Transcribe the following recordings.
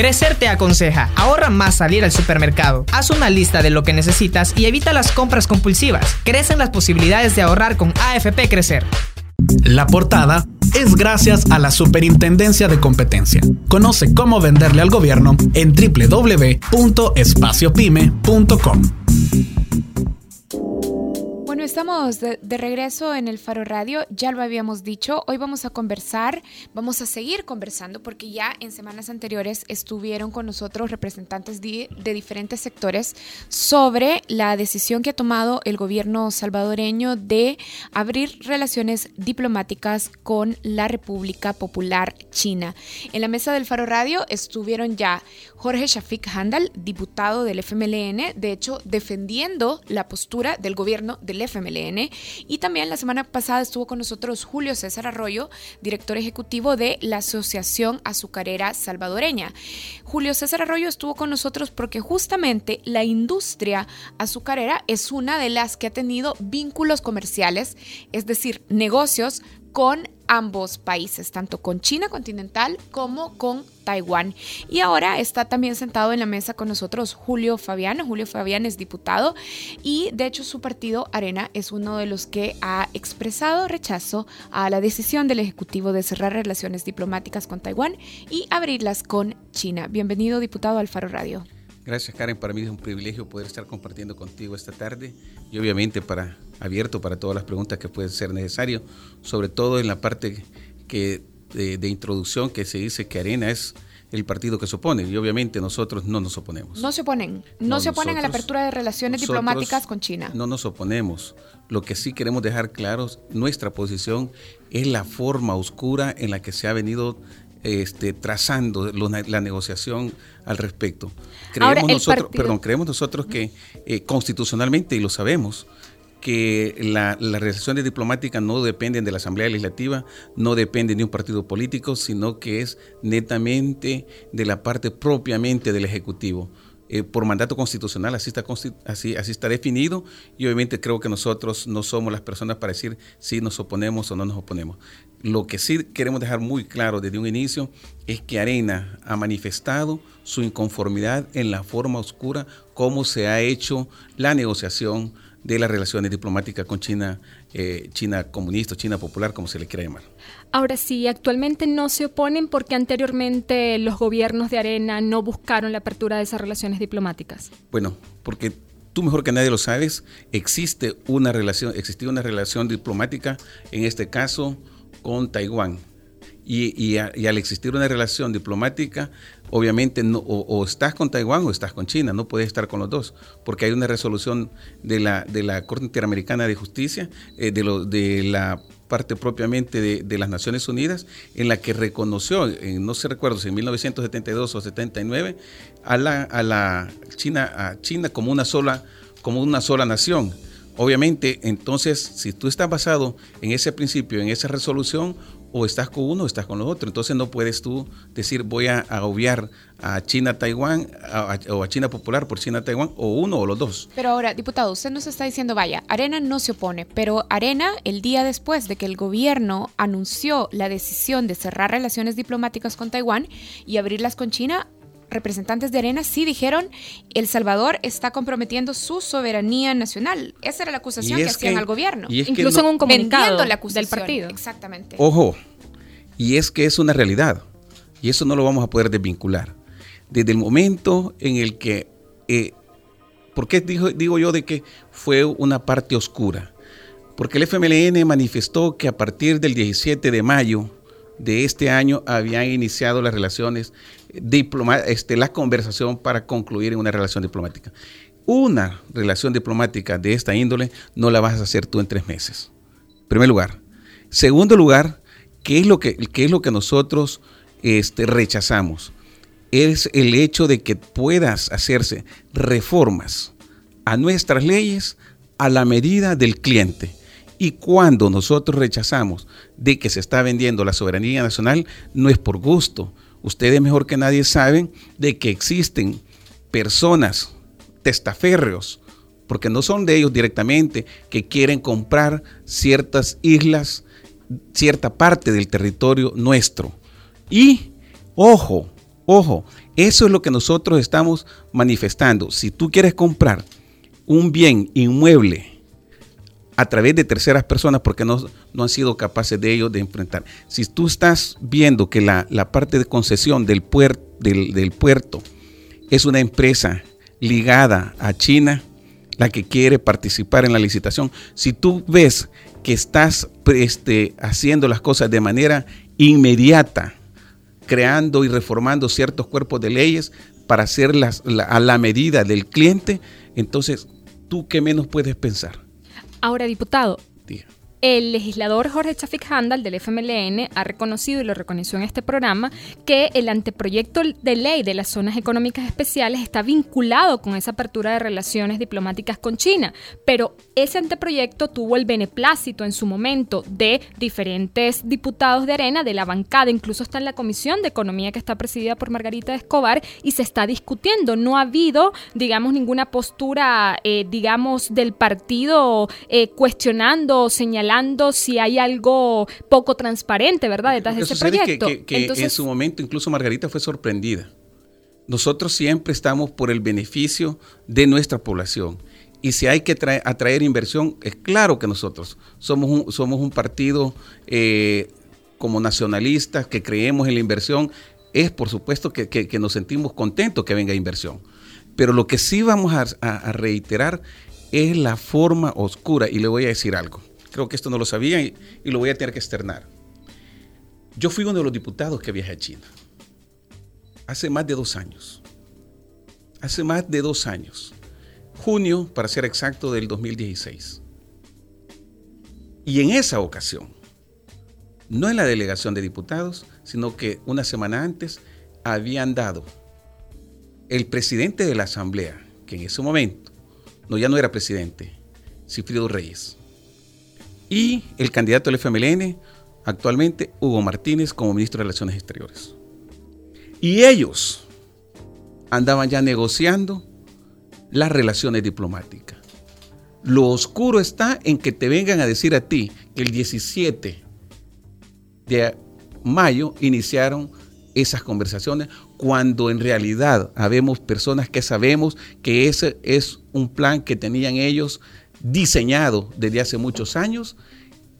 Crecer te aconseja, ahorra más salir al supermercado. Haz una lista de lo que necesitas y evita las compras compulsivas. Crecen las posibilidades de ahorrar con AFP Crecer. La portada es gracias a la Superintendencia de Competencia. Conoce cómo venderle al gobierno en www.espaciopyme.com. Estamos de, regreso en el Faro Radio, ya lo habíamos dicho, hoy vamos a conversar, vamos a seguir conversando porque ya en semanas anteriores estuvieron con nosotros representantes de, de diferentes sectores sobre la decisión que ha tomado el gobierno salvadoreño de abrir relaciones diplomáticas con la República Popular China. En la mesa del Faro Radio estuvieron ya Jorge Shafik Handal, diputado del FMLN, de hecho defendiendo la postura del gobierno del FMLN. Y también la semana pasada estuvo con nosotros Julio César Arroyo, director ejecutivo de la Asociación Azucarera Salvadoreña. Julio César Arroyo estuvo con nosotros porque justamente la industria azucarera es una de las que ha tenido vínculos comerciales, es decir, negocios con ambos países, tanto con China continental como con Taiwán. Y ahora está también sentado en la mesa con nosotros Julio Fabián. Julio Fabián es diputado y de hecho su partido Arena es uno de los que ha expresado rechazo a la decisión del Ejecutivo de cerrar relaciones diplomáticas con Taiwán y abrirlas con China. Bienvenido diputado al Faro Radio. Gracias Karen, para mí es un privilegio poder estar compartiendo contigo esta tarde y obviamente para abierto para todas las preguntas que pueden ser necesarias, sobre todo en la parte que, de, introducción que se dice que Arena es el partido que se opone y obviamente nosotros no nos oponemos. No se oponen, no, se oponen a la apertura de relaciones diplomáticas con China. No nos oponemos. Lo que sí queremos dejar claros, nuestra posición es la forma oscura en la que se ha venido este, trazando la negociación al respecto. Creemos nosotros, perdón, creemos nosotros que eh, constitucionalmente, y lo sabemos, que la, las relaciones diplomáticas no dependen de la Asamblea Legislativa, no dependen de un partido político, sino que es netamente de la parte propiamente del Ejecutivo. Eh, por mandato constitucional, así está, así, así está definido y obviamente creo que nosotros no somos las personas para decir si nos oponemos o no nos oponemos. Lo que sí queremos dejar muy claro desde un inicio es que Arena ha manifestado su inconformidad en la forma oscura como se ha hecho la negociación de las relaciones diplomáticas con China, eh, China comunista, China popular, como se le quiera llamar. Ahora sí, actualmente no se oponen porque anteriormente los gobiernos de Arena no buscaron la apertura de esas relaciones diplomáticas. Bueno, porque tú mejor que nadie lo sabes, existe una relación, existía una relación diplomática, en este caso con Taiwán. Y, al existir una relación diplomática, obviamente no, o, estás con Taiwán o estás con China, no puedes estar con los dos, porque hay una resolución de la, de la Corte Interamericana de Justicia, eh, de, lo, de la parte propiamente de, las Naciones Unidas, en la que reconoció, no sé recuerdo si en 1972 o 79, a la, a la China, China como una sola, como una sola nación. Obviamente, entonces, si tú estás basado en ese principio, en esa resolución, o estás con uno o estás con los otros. Entonces no puedes tú decir voy a, obviar a China-Taiwán o a China Popular por China-Taiwán o uno o los dos. Pero ahora, diputado, usted nos está diciendo, vaya, Arena no se opone, pero Arena, el día después de que el gobierno anunció la decisión de cerrar relaciones diplomáticas con Taiwán y abrirlas con China, representantes de Arena sí dijeron El Salvador está comprometiendo su soberanía nacional. Esa era la acusación que hacían al gobierno. Incluso en un comunicado la del partido. Exactamente. Ojo, y es que es una realidad. Y eso no lo vamos a poder desvincular. Desde el momento en el que... Eh, ¿Por qué digo, digo yo de que fue una parte oscura? Porque el FMLN manifestó que a partir del 17 de mayo de este año habían iniciado las relaciones este, la conversación para concluir en una relación diplomática. Una relación diplomática de esta índole no la vas a hacer tú en tres meses. Primer lugar. Segundo lugar, ¿qué es lo que, qué es lo que nosotros este, rechazamos? Es el hecho de que puedas hacerse reformas a nuestras leyes a la medida del cliente. Y cuando nosotros rechazamos de que se está vendiendo la soberanía nacional, no es por gusto. Ustedes mejor que nadie saben de que existen personas, testaferreos, porque no son de ellos directamente, que quieren comprar ciertas islas, cierta parte del territorio nuestro. Y, ojo, Ojo, eso es lo que nosotros estamos manifestando. Si tú quieres comprar un bien inmueble a través de terceras personas porque no, no han sido capaces de ellos de enfrentar. Si tú estás viendo que la, parte de concesión del, del, del puerto es una empresa ligada a China, la que quiere participar en la licitación, si tú ves que estás este, haciendo las cosas de manera inmediata, creando y reformando ciertos cuerpos de leyes para hacerlas a la medida del cliente, entonces tú qué menos puedes pensar Ahora, diputado, el legislador Jorge Chafik Handal del FMLN ha reconocido y lo reconoció en este programa que el anteproyecto de ley de las zonas económicas especiales está vinculado con esa apertura de relaciones diplomáticas con China, pero ese anteproyecto tuvo el beneplácito en su momento de diferentes diputados de Arena, de la bancada, incluso está en la Comisión de Economía que está presidida por Margarita Escobar y se está discutiendo. No ha habido, digamos, ninguna postura, eh, digamos, del partido eh, cuestionando o señalando si hay algo poco transparente, ¿verdad? Detrás de ese proyecto. Que, en su momento incluso Margarita fue sorprendida. Nosotros siempre estamos por el beneficio de nuestra población. Y si hay que atraer inversión, es claro que nosotros somos un, somos un partido eh, como nacionalistas que creemos en la inversión. Es por supuesto que, nos sentimos contentos que venga inversión. Pero lo que sí vamos a reiterar es la forma oscura. Y le voy a decir algo. Creo que esto no lo sabía y, lo voy a tener que externar. Yo fui uno de los diputados que viajé a China. Hace más de dos años. Hace más de dos años. Junio, para ser exacto, del 2016. Y en esa ocasión, no en la delegación de diputados, sino que una semana antes habían dado el presidente de la Asamblea, que en ese momento, no ya no era presidente, Cifrido Reyes, y el candidato del FMLN, actualmente Hugo Martínez, como ministro de Relaciones Exteriores. Y ellos andaban ya negociando las relaciones diplomáticas. Lo oscuro está en que te vengan a decir a ti que el 17 de mayo iniciaron esas conversaciones cuando en realidad habemos personas que sabemos que ese es un plan que tenían ellos diseñado desde hace muchos años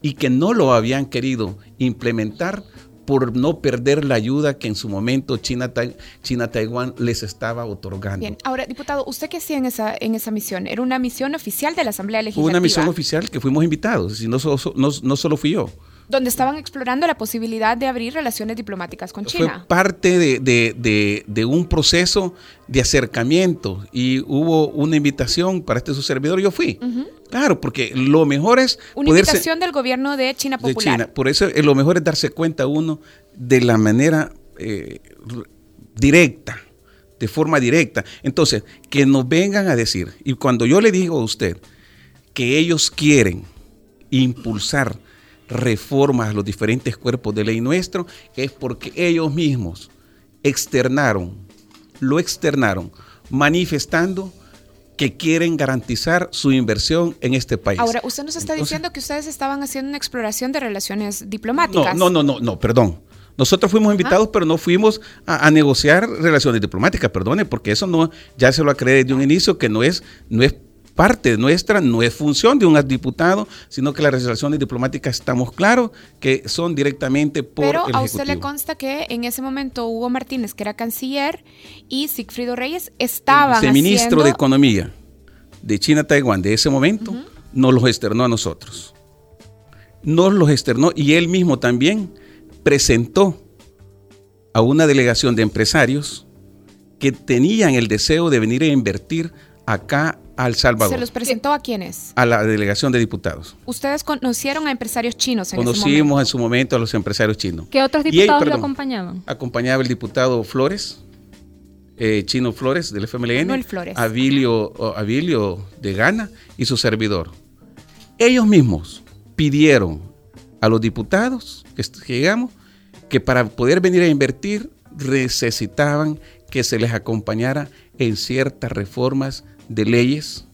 y que no lo habían querido implementar por no perder la ayuda que en su momento China, China Taiwán les estaba otorgando. Bien, ahora, diputado, ¿usted qué hacía en esa, en esa misión? ¿Era una misión oficial de la Asamblea Legislativa? Una misión oficial que fuimos invitados, y no, no, no solo fui yo donde estaban explorando la posibilidad de abrir relaciones diplomáticas con China. Fue parte de, un proceso de acercamiento y hubo una invitación para este su servidor, yo fui. Claro, porque lo mejor es... Una invitación del gobierno de China Popular. De China. Por eso eh, lo mejor es darse cuenta uno de la manera eh, directa, de forma directa. Entonces, que nos vengan a decir, y cuando yo le digo a usted que ellos quieren impulsar reformas a los diferentes cuerpos de ley nuestro es porque ellos mismos externaron, lo externaron, manifestando que quieren garantizar su inversión en este país. Ahora, usted nos está diciendo que ustedes estaban haciendo una exploración de relaciones diplomáticas. No, no, no, no, perdón. Nosotros fuimos invitados, pero no fuimos a, negociar relaciones diplomáticas, perdone, porque eso no, ya se lo acredité desde un inicio que no es, no es parte nuestra, no es función de un diputado, sino que las relaciones diplomáticas estamos claros que son directamente por Pero a usted le consta que en ese momento Hugo Martínez, que era canciller, y Sigfrido Reyes estaban El ministro de Economía de China-Taiwán de ese momento nos los externó a nosotros. Nos los externó y él mismo también presentó a una delegación de empresarios que tenían el deseo de venir a invertir acá al Salvador. ¿Se los presentó a quiénes? A la delegación de diputados. ¿Ustedes conocieron a empresarios chinos en Conocimos en su momento a los empresarios chinos. ¿Qué otros diputados lo acompañaban? Acompañaba el diputado Flores, eh, Chino Flores del FMLN, no Flores. Abilio, de Gana y su servidor. Ellos mismos pidieron a los diputados que llegamos que para poder venir a invertir necesitaban que se les acompañara en ciertas reformas de leyes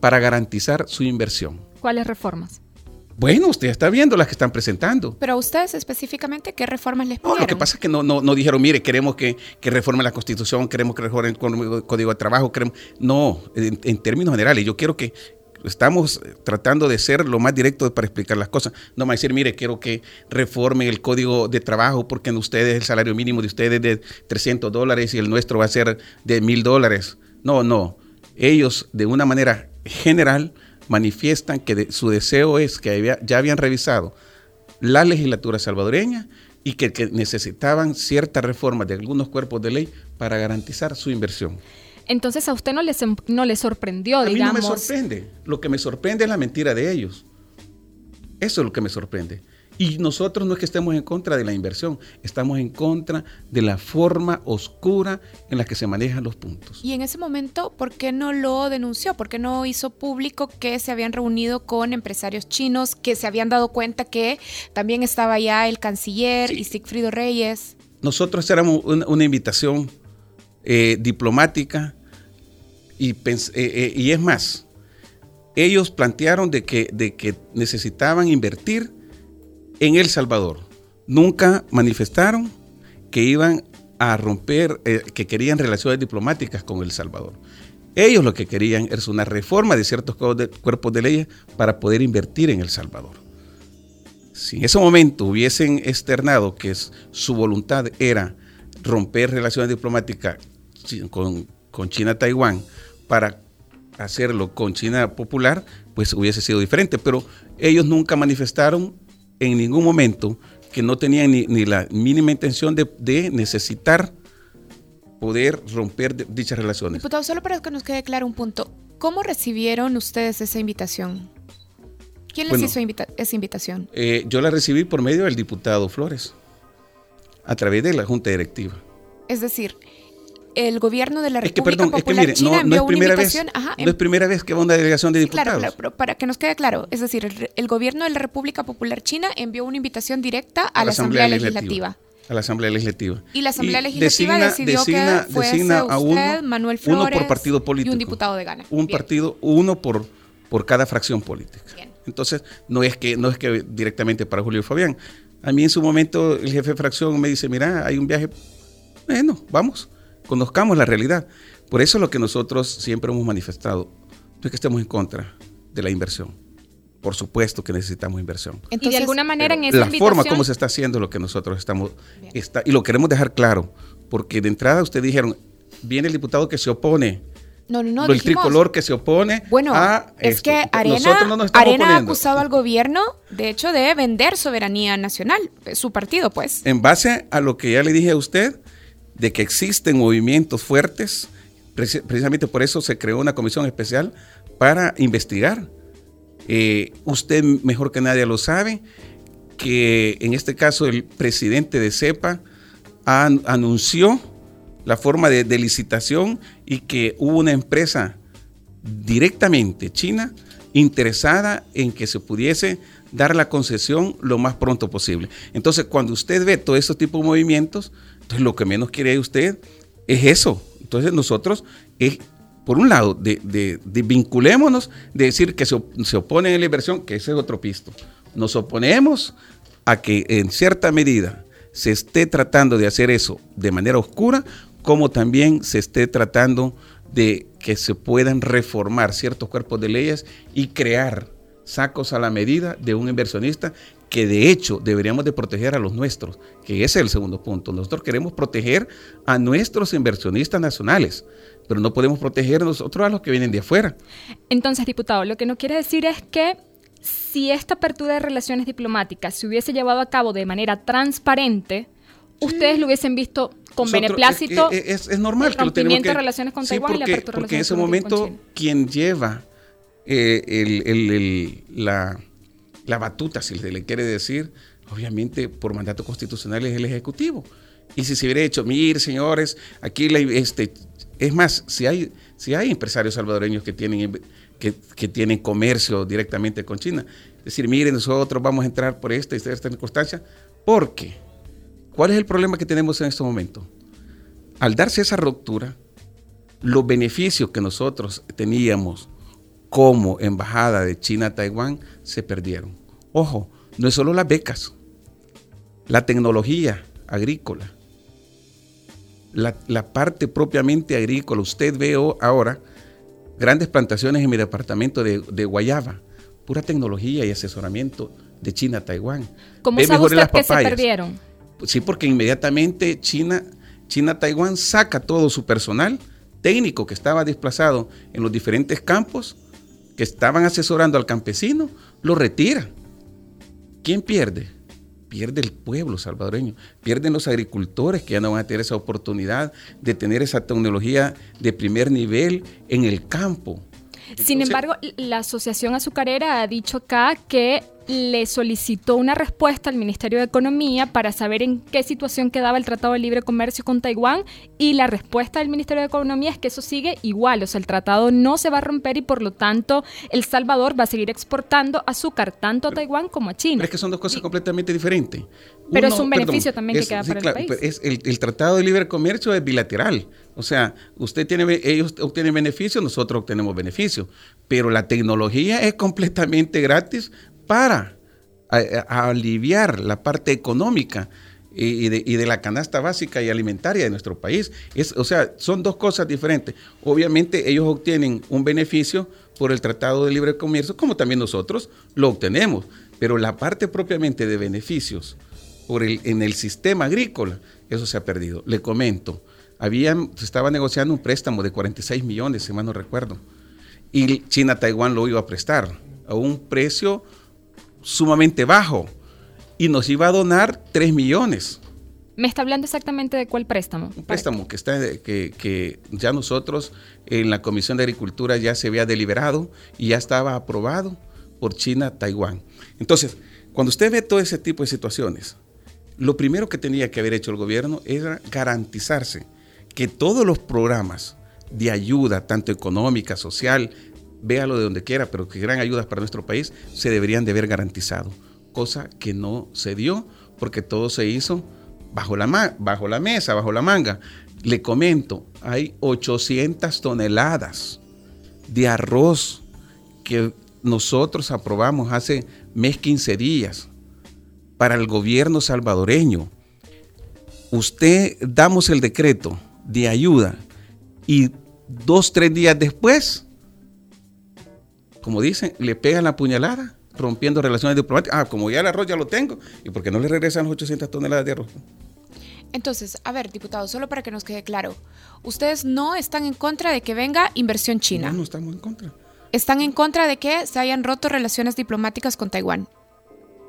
para garantizar su inversión. ¿Cuáles reformas? Bueno, usted está viendo las que están presentando. Pero a ustedes específicamente, ¿qué reformas les pidieron? No, lo que pasa es que no, no, dijeron, mire, queremos que, que reforme la Constitución, queremos que reforme el Código de Trabajo, queremos... No, en, términos generales, yo quiero que estamos tratando de ser lo más directo para explicar las cosas. No me decir, mire, quiero que reformen el código de trabajo porque en ustedes el salario mínimo de ustedes es de 300 dólares y el nuestro va a ser de 1000 dólares. No, no. Ellos, de una manera general, manifiestan que su deseo es que ya habían revisado la legislatura salvadoreña y que, necesitaban ciertas reformas de algunos cuerpos de ley para garantizar su inversión. Entonces a usted no le, no le sorprendió, a digamos. Mí no me sorprende. Lo que me sorprende es la mentira de ellos. Eso es lo que me sorprende. Y nosotros no es que estemos en contra de la inversión, estamos en contra de la forma oscura en la que se manejan los puntos. Y en ese momento, ¿por qué no lo denunció? ¿Por qué no hizo público que se habían reunido con empresarios chinos, que se habían dado cuenta que también estaba ya el canciller y Sigfrido Reyes? Nosotros éramos una, invitación eh, diplomática y, eh, eh, y es más, ellos plantearon de que, de que necesitaban invertir en El Salvador. Nunca manifestaron que iban a romper, eh, que querían relaciones diplomáticas con El Salvador. Ellos lo que querían es una reforma de ciertos cuerpos de leyes para poder invertir en El Salvador. Si en ese momento hubiesen externado que su voluntad era romper relaciones diplomáticas con, con China-Taiwán para hacerlo con China Popular, pues hubiese sido diferente. Pero ellos nunca manifestaron en ningún momento que no tenían ni, la mínima intención de, necesitar poder romper dichas relaciones. Diputado, solo para que nos quede claro un punto, ¿cómo recibieron ustedes esa invitación? ¿Quién les hizo esa invitación? Eh, yo la recibí por medio del diputado Flores, a través de la Junta Directiva. Es decir, el gobierno de la República es que, Popular China no, es primera Vez, no es primera vez que va una delegación de diputados. Claro, pero para que nos quede claro, es decir, el, gobierno de la República Popular China envió una invitación directa a, la, Asamblea, Legislativa. A la Asamblea Legislativa. Y la Asamblea Legislativa decidió que fuese a usted, Manuel Flores, uno por partido político, y un diputado de Gana. Un partido, uno por, por cada fracción política. Entonces, no es que no es que directamente para Julio Fabián. A mí en su momento el jefe de fracción me dice, mira, hay un viaje, bueno, vamos conozcamos la realidad. Por eso es lo que nosotros siempre hemos manifestado, no es que estemos en contra de la inversión. Por supuesto que necesitamos inversión. y de alguna manera en esa La forma como se está haciendo lo que nosotros estamos, está, y lo queremos dejar claro, porque de entrada ustedes dijeron, viene el diputado que se opone, no, no, no. El tricolor que se opone. Bueno, es que Arena, Arena ha acusado al gobierno, de hecho, de vender soberanía nacional, su partido, pues. En base a lo que ya le dije a usted, de que existen movimientos fuertes, precisamente por eso se creó una comisión especial para investigar. Eh, usted mejor que nadie lo sabe, que en este caso el presidente de CEPA anunció la forma de, de, licitación y que hubo una empresa directamente china interesada en que se pudiese dar la concesión lo más pronto posible. Entonces, cuando usted ve todo ese tipo de movimientos, entonces, lo que menos quiere usted es eso. Entonces, nosotros, es, por un lado, de, vinculémonos, de decir que se, se oponen a la inversión, que ese es otro pisto. Nos oponemos a que en cierta medida se esté tratando de hacer eso de manera oscura, como también se esté tratando de que se puedan reformar ciertos cuerpos de leyes y crear sacos a la medida de un inversionista que de hecho deberíamos de proteger a los nuestros, que ese es el segundo punto. Nosotros queremos proteger a nuestros inversionistas nacionales, pero no podemos proteger nosotros a los que vienen de afuera. Entonces, diputado, lo que no quiere decir es que si esta apertura de relaciones diplomáticas se hubiese llevado a cabo de manera transparente, ustedes lo hubiesen visto con beneplácito. Eh, es, es, normal el que de relaciones con Taiwán y la apertura porque en ese momento quien lleva eh, el, la la batuta, si le quiere decir, obviamente por mandato constitucional es el Ejecutivo. Y si se hubiera hecho, mire, señores, aquí este, es más, si hay, si hay empresarios salvadoreños que tienen, que, tienen comercio directamente con China, decir, miren, nosotros vamos a entrar por esta y esta circunstancia, porque, ¿cuál es el problema que tenemos en este momento? Al darse esa ruptura, los beneficios que nosotros teníamos como embajada de China a Taiwán se perdieron Ojo, no es solo las becas, la tecnología agrícola, la, parte propiamente agrícola. Usted ve ahora grandes plantaciones en mi departamento de, Guayaba, pura tecnología y asesoramiento de China, Taiwán. ¿Cómo sabe usted que se perdieron? Sí, porque inmediatamente China, China, Taiwán saca todo su personal técnico que estaba desplazado en los diferentes campos, que estaban asesorando al campesino, lo retira. ¿Quién pierde? Pierde el pueblo salvadoreño, pierden los agricultores que ya no van a tener esa oportunidad de tener esa tecnología de primer nivel en el campo. Sin embargo, la Asociación Azucarera ha dicho acá que le solicitó una respuesta al Ministerio de Economía para saber en qué situación quedaba el Tratado de Libre Comercio con Taiwán y la respuesta del Ministerio de Economía es que eso sigue igual, o sea, el tratado no se va a romper y por lo tanto El Salvador va a seguir exportando azúcar tanto a Taiwán como a China. es que son dos cosas completamente diferentes. Pero es un beneficio también que queda para el país. Es el, Tratado de Libre Comercio es bilateral, o sea, usted tiene, ellos obtienen beneficios, nosotros obtenemos beneficios, pero la tecnología es completamente gratis para aliviar la parte económica y de, la canasta básica y alimentaria de nuestro país. Es, o sea, son dos cosas diferentes. Obviamente ellos obtienen un beneficio por el Tratado de Libre Comercio, como también nosotros lo obtenemos, pero la parte propiamente de beneficios por el, en el sistema agrícola, eso se ha perdido. Le comento, habían, se estaba negociando un préstamo de 46 millones, si mal no recuerdo, y China-Taiwán lo iba a prestar a un precio sumamente bajo y nos iba a donar 3 millones. ¿Me está hablando exactamente de cuál préstamo? Un préstamo que, está, que, que ya nosotros en la Comisión de Agricultura ya se había deliberado y ya estaba aprobado por China, Taiwán. Entonces, cuando usted ve todo ese tipo de situaciones, lo primero que tenía que haber hecho el gobierno era garantizarse que todos los programas de ayuda, tanto económica, social, véalo de donde quiera, pero que gran ayudas para nuestro país se deberían de haber garantizado, cosa que no se dio porque todo se hizo bajo la, bajo la mesa, bajo la manga. Le comento, hay 800 toneladas de arroz que nosotros aprobamos hace mes 15 días para el gobierno salvadoreño. Usted damos el decreto de ayuda y dos, tres días después como dicen, le pegan la puñalada, rompiendo relaciones diplomáticas. Ah, como ya el arroz ya lo tengo, ¿y por qué no le regresan las 800 toneladas de arroz? Entonces, a ver, diputado, solo para que nos quede claro, ustedes no están en contra de que venga inversión china. No, no estamos en contra. Están en contra de que se hayan roto relaciones diplomáticas con Taiwán.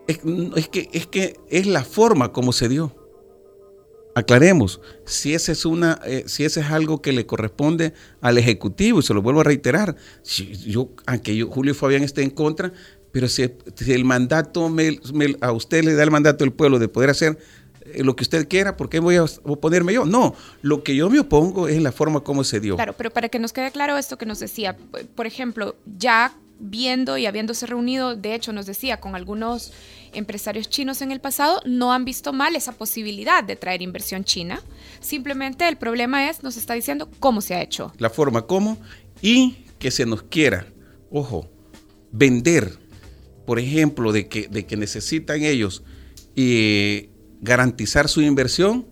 Es, que, es que es la forma como se dio aclaremos, si ese es una, eh, si ese es algo que le corresponde al ejecutivo, y se lo vuelvo a reiterar, si yo, aunque yo, Julio Fabián esté en contra, pero si, el mandato a usted le da el mandato del pueblo de poder hacer eh, lo que usted quiera, ¿por qué voy a oponerme yo? No, lo que yo me opongo es la forma como se dio. Claro, pero para que nos quede claro esto que nos decía, por ejemplo, ya viendo y habiéndose reunido, de hecho nos decía, con algunos empresarios chinos en el pasado, no han visto mal esa posibilidad de traer inversión china. Simplemente el problema es, nos está diciendo cómo se ha hecho. La forma cómo y que se nos quiera, ojo, vender, por ejemplo, de que, de que necesitan ellos eh, garantizar su inversión,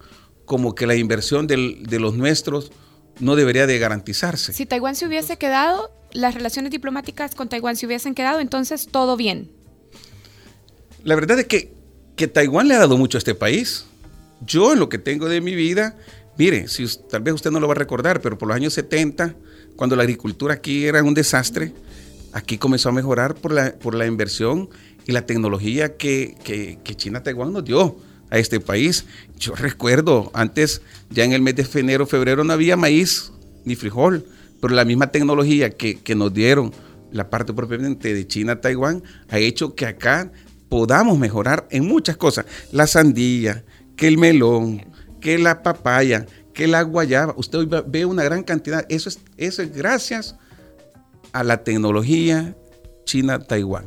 como que la inversión de los nuestros no debería de garantizarse. Si Taiwán se hubiese quedado, las relaciones diplomáticas con Taiwán se hubiesen quedado, entonces todo bien. La verdad es que, que Taiwán le ha dado mucho a este país. Yo en lo que tengo de mi vida, mire, si, tal vez usted no lo va a recordar, pero por los años 70, cuando la agricultura aquí era un desastre, aquí comenzó a mejorar por la, por la inversión y la tecnología que, que, que China-Taiwán nos dio a este país. Yo recuerdo, antes, ya en el mes de enero, febrero, no había maíz ni frijol pero la misma tecnología que, nos dieron la parte propiamente de China, Taiwán, ha hecho que acá podamos mejorar en muchas cosas. La sandía, que el melón, que la papaya, que la guayaba. Usted hoy ve una gran cantidad. Eso es, eso es gracias a la tecnología China-Taiwán.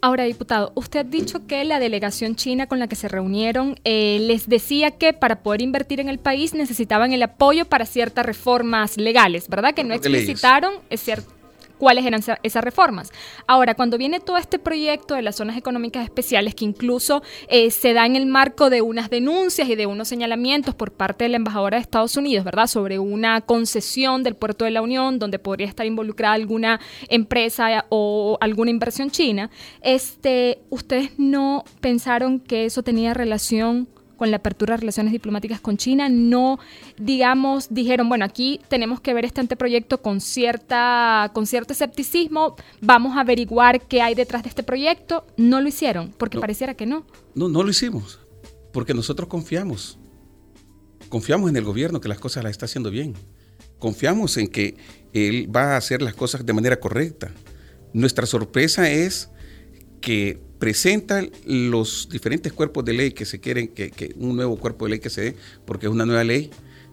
Ahora, diputado, usted ha dicho que la delegación china con la que se reunieron eh, les decía que para poder invertir en el país necesitaban el apoyo para ciertas reformas legales, ¿verdad? Que no explicitaron, es cierto. Cuáles eran esas reformas. Ahora, cuando viene todo este proyecto de las zonas económicas especiales, que incluso eh, se da en el marco de unas denuncias y de unos señalamientos por parte de la embajadora de Estados Unidos, ¿verdad?, sobre una concesión del puerto de la Unión donde podría estar involucrada alguna empresa o alguna inversión china, este, ¿ustedes no pensaron que eso tenía relación con la apertura de relaciones diplomáticas con China, no, digamos, dijeron, bueno, aquí tenemos que ver este anteproyecto con, cierta, con cierto escepticismo, vamos a averiguar qué hay detrás de este proyecto. No lo hicieron, porque pareciera que no. No, no lo hicimos, porque nosotros confiamos. Confiamos en el gobierno que las cosas las está haciendo bien. Confiamos en que él va a hacer las cosas de manera correcta. Nuestra sorpresa es que presenta los diferentes cuerpos de ley que se quieren, que, un nuevo cuerpo de ley que se dé, porque es una nueva ley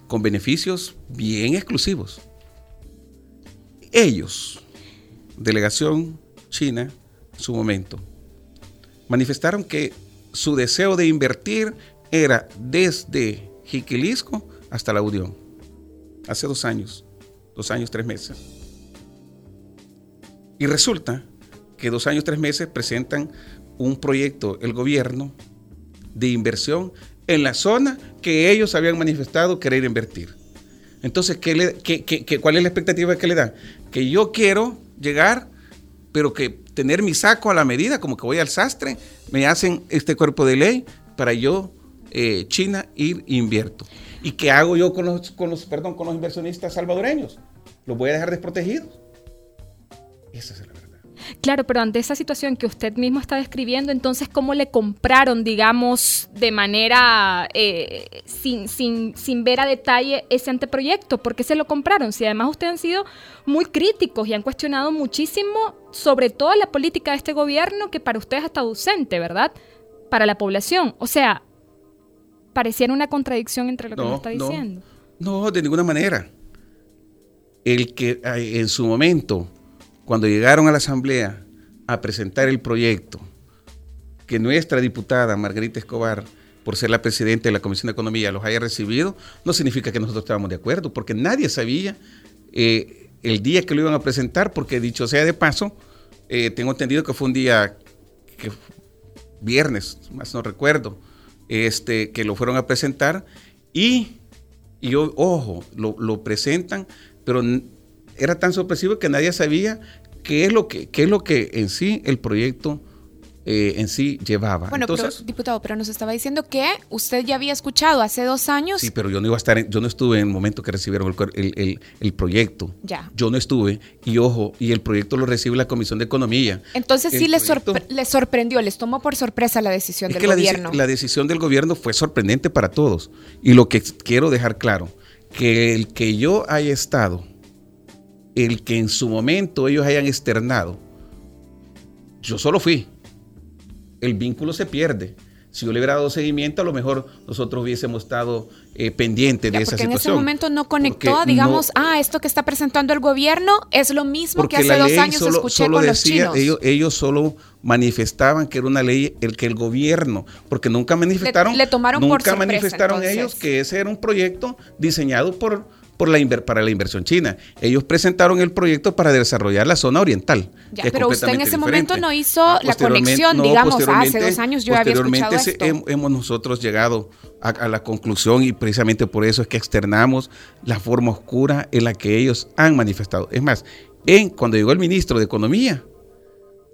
con beneficios bien exclusivos. Ellos, delegación china, en su momento, manifestaron que su deseo de invertir era desde Jiquilisco hasta la Unión, hace dos años, dos años, tres meses. Y resulta que dos años, tres meses presentan un proyecto, el gobierno, de inversión en la zona que ellos habían manifestado querer invertir. Entonces, ¿qué le, cuál es la expectativa que le dan? Que yo quiero llegar, pero que tener mi saco a la medida, como que voy al sastre, me hacen este cuerpo de ley para yo, eh, China, ir e invierto. ¿Y qué hago yo con los, con los, perdón, con los inversionistas salvadoreños? ¿Los voy a dejar desprotegidos? Esa es la Claro, pero ante esa situación que usted mismo está describiendo, entonces, ¿cómo le compraron, digamos, de manera eh, sin, sin, sin ver a detalle ese anteproyecto? ¿Por qué se lo compraron? Si además ustedes han sido muy críticos y han cuestionado muchísimo, sobre todo la política de este gobierno, que para ustedes está ausente, ¿verdad? Para la población. O sea, pareciera una contradicción entre lo que nos está diciendo. No, de ninguna manera. El que eh, en su momento cuando llegaron a la Asamblea a presentar el proyecto, que nuestra diputada Margarita Escobar, por ser la presidenta de la Comisión de Economía, los haya recibido, no significa que nosotros estábamos de acuerdo, porque nadie sabía eh, el día que lo iban a presentar, porque dicho sea de paso, eh, tengo entendido que fue un día, que, viernes, más no recuerdo, este, que lo fueron a presentar y, y ojo, lo, lo presentan, pero era tan sorpresivo que nadie sabía qué es lo que, qué es lo que en sí el proyecto eh, en sí llevaba. Bueno, diputado, pero nos estaba diciendo que usted ya había escuchado hace dos años. Sí, pero yo no iba a estar, yo no estuve en el momento que recibieron el, proyecto. Ya. Yo no estuve, y ojo, y el proyecto lo recibe la Comisión de Economía. Entonces sí les, sorprendió, les tomó por sorpresa la decisión del gobierno. la decisión del gobierno fue sorprendente para todos. Y lo que quiero dejar claro, que el que yo haya estado el que en su momento ellos hayan externado. Yo solo fui. El vínculo se pierde. Si yo le hubiera dado seguimiento, a lo mejor nosotros hubiésemos estado eh, pendientes de esa situación. Porque en ese momento no conectó, digamos, ah, esto que está presentando el gobierno es lo mismo que hace dos años escuché con los chinos. Ellos, solo manifestaban que era una ley el que el gobierno, porque nunca manifestaron, le, tomaron nunca manifestaron ellos que ese era un proyecto diseñado por por la para la inversión china. Ellos presentaron el proyecto para desarrollar la zona oriental. pero usted en ese momento no hizo ah, la conexión, digamos, hace dos años yo había escuchado esto. hemos nosotros llegado a, la conclusión y precisamente por eso es que externamos la forma oscura en la que ellos han manifestado. Es más, en, cuando llegó el ministro de Economía,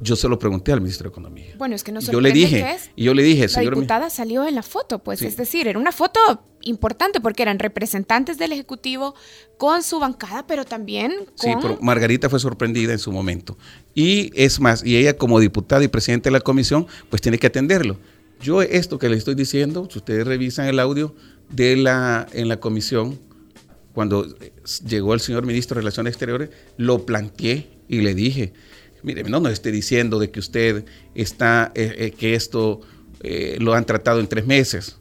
yo se lo pregunté al ministro de Economía. Bueno, es que no yo le dije, y yo le dije, la diputada salió en la foto, pues, es decir, era una foto importante porque eran representantes del ejecutivo con su bancada, pero también con... Sí, pero Margarita fue sorprendida en su momento. Y es más, y ella como diputada y presidente de la comisión, pues tiene que atenderlo. Yo esto que le estoy diciendo, si ustedes revisan el audio de la en la comisión cuando llegó el señor ministro de Relaciones Exteriores, lo planteé y le dije, mire, no nos esté diciendo de que usted está, eh, eh, que esto eh, lo han tratado en tres meses.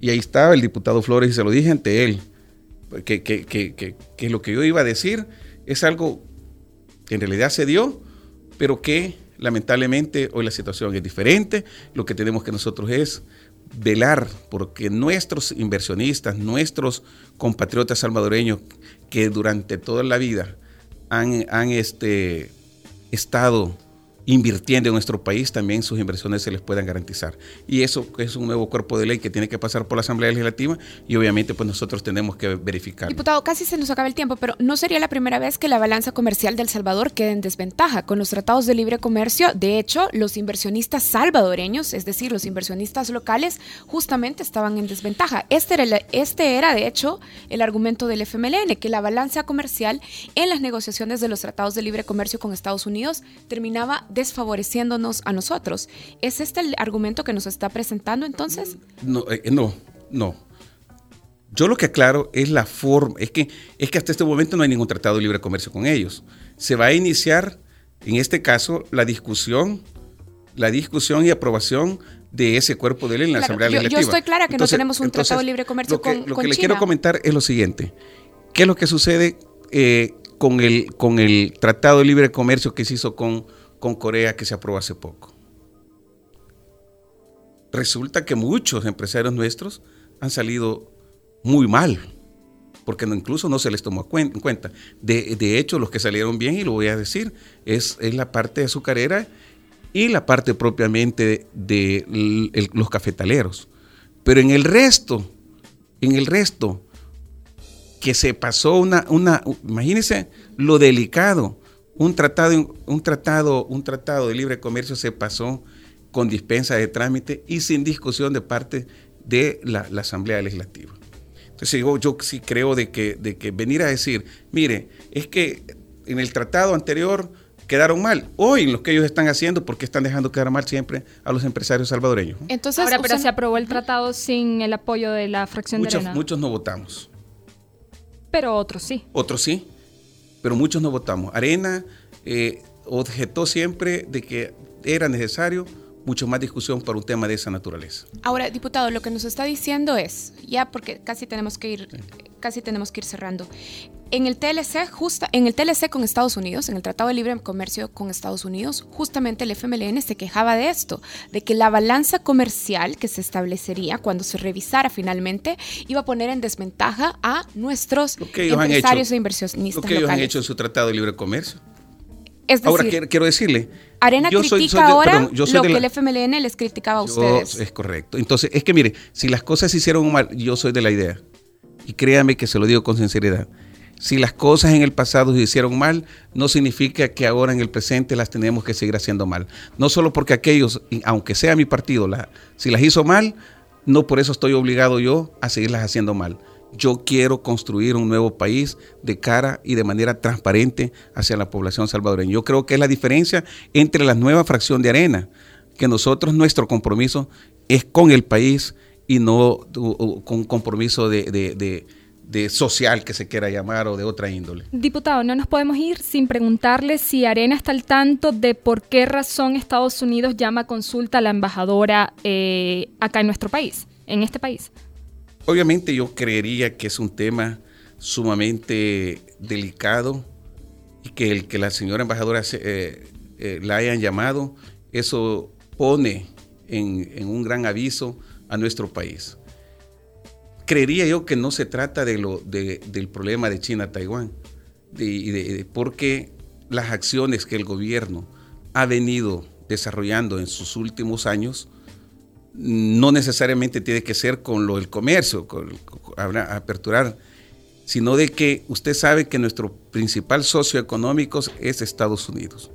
Y ahí estaba el diputado Flores y se lo dije ante él, que, que, que, que lo que yo iba a decir es algo que en realidad se dio, pero que lamentablemente hoy la situación es diferente. Lo que tenemos que nosotros es velar porque nuestros inversionistas, nuestros compatriotas salvadoreños que durante toda la vida han, han este, estado invirtiendo en nuestro país, también sus inversiones se les puedan garantizar. Y eso es un nuevo cuerpo de ley que tiene que pasar por la Asamblea Legislativa y obviamente pues nosotros tenemos que verificar. Diputado, casi se nos acaba el tiempo, pero no sería la primera vez que la balanza comercial del Salvador quede en desventaja con los tratados de libre comercio. De hecho, los inversionistas salvadoreños, es decir, los inversionistas locales, justamente estaban en desventaja. Este era, este era de hecho, el argumento del FMLN, que la balanza comercial en las negociaciones de los tratados de libre comercio con Estados Unidos terminaba desfavoreciéndonos a nosotros. ¿Es este el argumento que nos está presentando entonces? No, eh, no, no. Yo lo que aclaro es la forma, es que, es que hasta este momento no hay ningún tratado de libre comercio con ellos. Se va a iniciar, en este caso, la discusión, la discusión y aprobación de ese cuerpo de ley en la Asamblea Legislativa. Yo estoy clara que no tenemos un tratado de libre comercio lo que, con, Lo que le quiero comentar es lo siguiente. ¿Qué es lo que sucede eh, con, el, con el tratado de libre comercio que se hizo con con Corea que se aprobó hace poco. Resulta que muchos empresarios nuestros han salido muy mal, porque incluso no se les tomó en cuenta. De, hecho, los que salieron bien, y lo voy a decir, es, es la parte azucarera y la parte propiamente de, los cafetaleros. Pero en el resto, en el resto, que se pasó una, una, imagínense lo delicado, un tratado, un tratado, un tratado de libre comercio se pasó con dispensa de trámite y sin discusión de parte de la, Asamblea Legislativa. Entonces yo, yo, sí creo de que, de que venir a decir, mire, es que en el tratado anterior quedaron mal. Hoy lo que ellos están haciendo, porque están dejando quedar mal siempre a los empresarios salvadoreños. Entonces, Ahora, pero se aprobó el tratado sin el apoyo de la fracción muchos, de Arena. Muchos no votamos. Pero otros sí. Otros sí pero muchos no votamos. Arena eh, objetó siempre de que era necesario mucho más discusión para un tema de esa naturaleza. Ahora, diputado, lo que nos está diciendo es, ya porque casi tenemos que ir, casi tenemos que ir cerrando. En el TLC, justa, en el TLC con Estados Unidos, en el Tratado de Libre Comercio con Estados Unidos, justamente el FMLN se quejaba de esto, de que la balanza comercial que se establecería cuando se revisara finalmente iba a poner en desventaja a nuestros empresarios e inversionistas. Lo que ellos han hecho en su Tratado de Libre Comercio. Es decir, ahora quiero, decirle. Arena critica ahora lo que el FMLN les criticaba a ustedes. Es correcto. Entonces, es que mire, si las cosas se hicieron mal, yo soy de la idea, y créame que se lo digo con sinceridad, si las cosas en el pasado se hicieron mal, no significa que ahora en el presente las tenemos que seguir haciendo mal. No solo porque aquellos, aunque sea mi partido, si las hizo mal, no por eso estoy obligado yo a seguirlas haciendo mal. Yo quiero construir un nuevo país de cara y de manera transparente hacia la población salvadoreña. Yo creo que es la diferencia entre la nueva fracción de arena, que nosotros nuestro compromiso es con el país y no con un compromiso de de social que se quiera llamar o de otra índole. Diputado, no nos podemos ir sin preguntarle si Arena está al tanto de por qué razón Estados Unidos llama a consulta a la embajadora eh, acá en nuestro país, en este país. Obviamente yo creería que es un tema sumamente delicado y que el que la señora embajadora eh, eh, la hayan llamado, eso pone en un gran aviso a nuestro país creería yo que no se trata de del problema de China-Taiwán, de, porque las acciones que el gobierno ha venido desarrollando en sus últimos años no necesariamente tiene que ser con lo del comercio, con, aperturar, sino de que usted sabe que nuestro principal socio económico es Estados Unidos.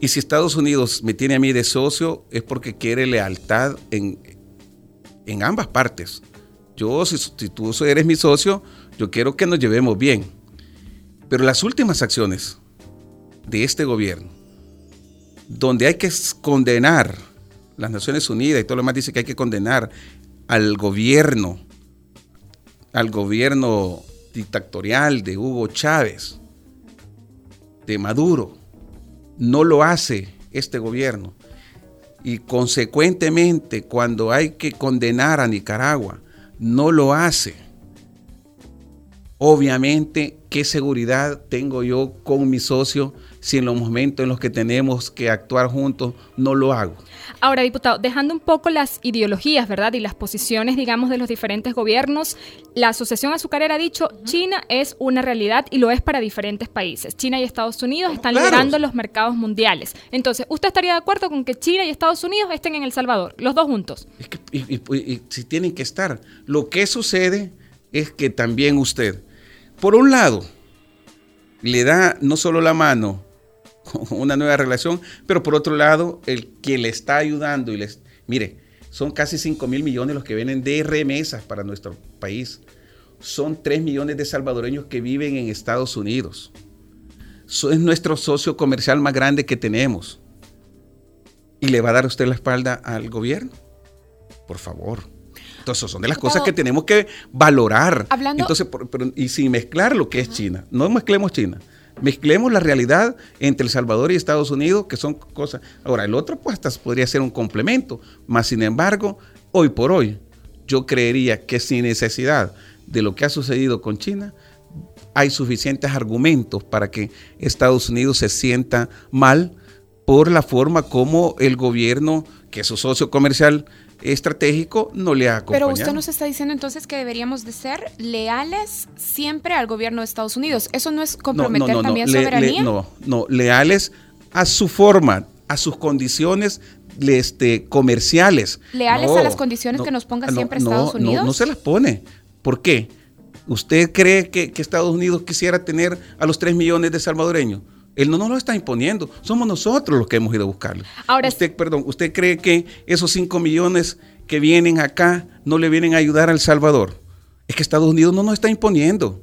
Y si Estados Unidos me tiene a mí de socio es porque quiere lealtad en, en ambas partes yo, si, tú eres mi socio, yo quiero que nos llevemos bien. Pero las últimas acciones de este gobierno, donde hay que condenar, las Naciones Unidas y todo lo demás dice que hay que condenar al gobierno, al gobierno dictatorial de Hugo Chávez, de Maduro, no lo hace este gobierno. Y consecuentemente, cuando hay que condenar a Nicaragua, no lo hace. Obviamente, ¿qué seguridad tengo yo con mi socio si en los momentos en los que tenemos que actuar juntos no lo hago? Ahora, diputado, dejando un poco las ideologías, ¿verdad? Y las posiciones, digamos, de los diferentes gobiernos, la Asociación Azucarera ha dicho, China es una realidad y lo es para diferentes países. China y Estados Unidos están liderando los mercados mundiales. Entonces, ¿usted estaría de acuerdo con que China y Estados Unidos estén en El Salvador, los dos juntos? Es que, y si tienen que estar. Lo que sucede es que también usted, por un lado, le da no solo la mano una nueva relación, pero por otro lado, el que le está ayudando y les, mire, son casi 5 mil millones los que vienen de remesas para nuestro país. Son 3 millones de salvadoreños que viven en Estados Unidos. es nuestro socio comercial más grande que tenemos. ¿Y le va a dar usted la espalda al gobierno? Por favor. Entonces, son de las cosas que tenemos que valorar. Entonces, y sin mezclar lo que es China. No mezclemos China. Mezclemos la realidad entre El Salvador y Estados Unidos, que son cosas. Ahora, el otro, pues, podría ser un complemento. Más sin embargo, hoy por hoy, yo creería que sin necesidad de lo que ha sucedido con China, hay suficientes argumentos para que Estados Unidos se sienta mal por la forma como el gobierno, que es su socio comercial, estratégico no le ha acompañado. Pero usted nos está diciendo entonces que deberíamos de ser leales siempre al gobierno de Estados Unidos. ¿Eso no es comprometer también soberanía? no, no, leales a su forma, a sus condiciones este, comerciales. ¿Leales a las condiciones que nos ponga siempre Estados Unidos? No, no se las pone. ¿Por qué? ¿Usted cree que, que Estados Unidos quisiera tener a los 3 millones de salvadoreños? Él no nos lo está imponiendo, somos nosotros los que hemos ido a buscarlo. Ahora, usted, perdón, ¿usted cree que esos 5 millones que vienen acá no le vienen a ayudar al Salvador? Es que Estados Unidos no nos está imponiendo.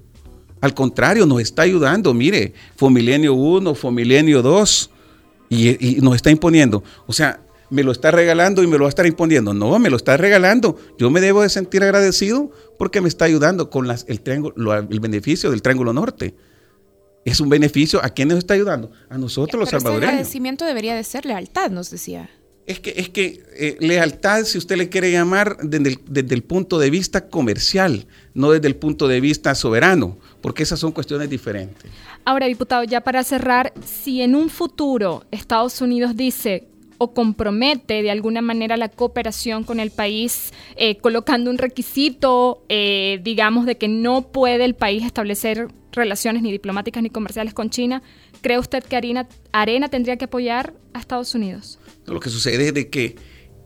Al contrario, nos está ayudando. Mire, fue milenio 1, fue milenio 2 y, nos está imponiendo. O sea, me lo está regalando y me lo va a estar imponiendo. No, me lo está regalando. Yo me debo de sentir agradecido porque me está ayudando con las, el, triángulo, el beneficio del Triángulo Norte es un beneficio. ¿A quién nos está ayudando? A nosotros los salvadoreños. El agradecimiento debería de ser lealtad, nos decía. Es que, es que eh, lealtad, si usted le quiere llamar, desde el, punto de vista comercial, no desde el punto de vista soberano, porque esas son cuestiones diferentes. Ahora, diputado, ya para cerrar, si en un futuro Estados Unidos dice o compromete de alguna manera la cooperación con el país, eh, colocando un requisito, eh, digamos, de que no puede el país establecer relaciones ni diplomáticas ni comerciales con China, ¿cree usted que Arena, Arena tendría que apoyar a Estados Unidos? Lo que sucede es de que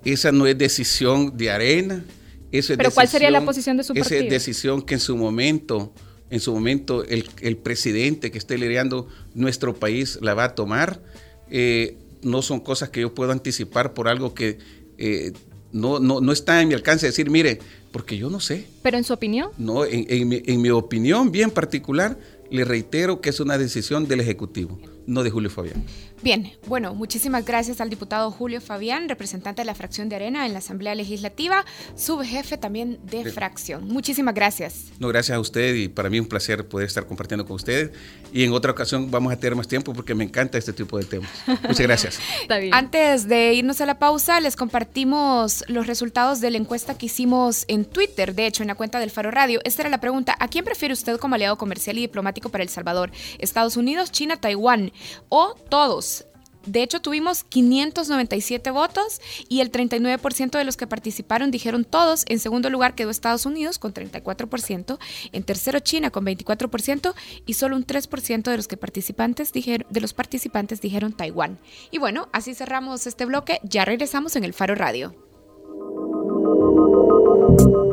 esa no es decisión de Arena. Eso Pero ¿cuál sería la posición de su partido? Esa es decisión que en su momento, en su momento el, presidente que esté liderando nuestro país la va a tomar. Eh, no son cosas que yo puedo anticipar por algo que eh, no, no, no, está en mi alcance decir, mire, porque yo no sé. ¿Pero en su opinión? No, en, en mi opinión bien particular, le reitero que es una decisión del Ejecutivo no de Julio Fabián. Bien, bueno, muchísimas gracias al diputado Julio Fabián, representante de la fracción de Arena en la Asamblea Legislativa, subjefe también de fracción. Muchísimas gracias. No, gracias a usted y para mí un placer poder estar compartiendo con ustedes. Y en otra ocasión vamos a tener más tiempo porque me encanta este tipo de temas. Muchas gracias. Antes de irnos a la pausa, les compartimos los resultados de la encuesta que hicimos en Twitter, de hecho, en la cuenta del Faro Radio. Esta era la pregunta, ¿a quién prefiere usted como aliado comercial y diplomático para El Salvador? ¿Estados Unidos, China, Taiwán? o todos. De hecho, tuvimos 597 votos y el 39% de los que participaron dijeron todos. En segundo lugar quedó Estados Unidos con 34%, en tercero China con 24% y solo un 3% de los, que participantes dijeron, de los participantes dijeron Taiwán. Y bueno, así cerramos este bloque. Ya regresamos en el Faro Radio.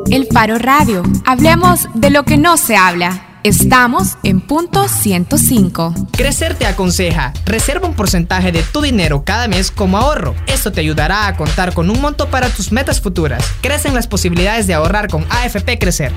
El Faro Radio. Hablemos de lo que no se habla. Estamos en punto 105. Crecer te aconseja, reserva un porcentaje de tu dinero cada mes como ahorro. Esto te ayudará a contar con un monto para tus metas futuras. Crecen las posibilidades de ahorrar con AFP Crecer.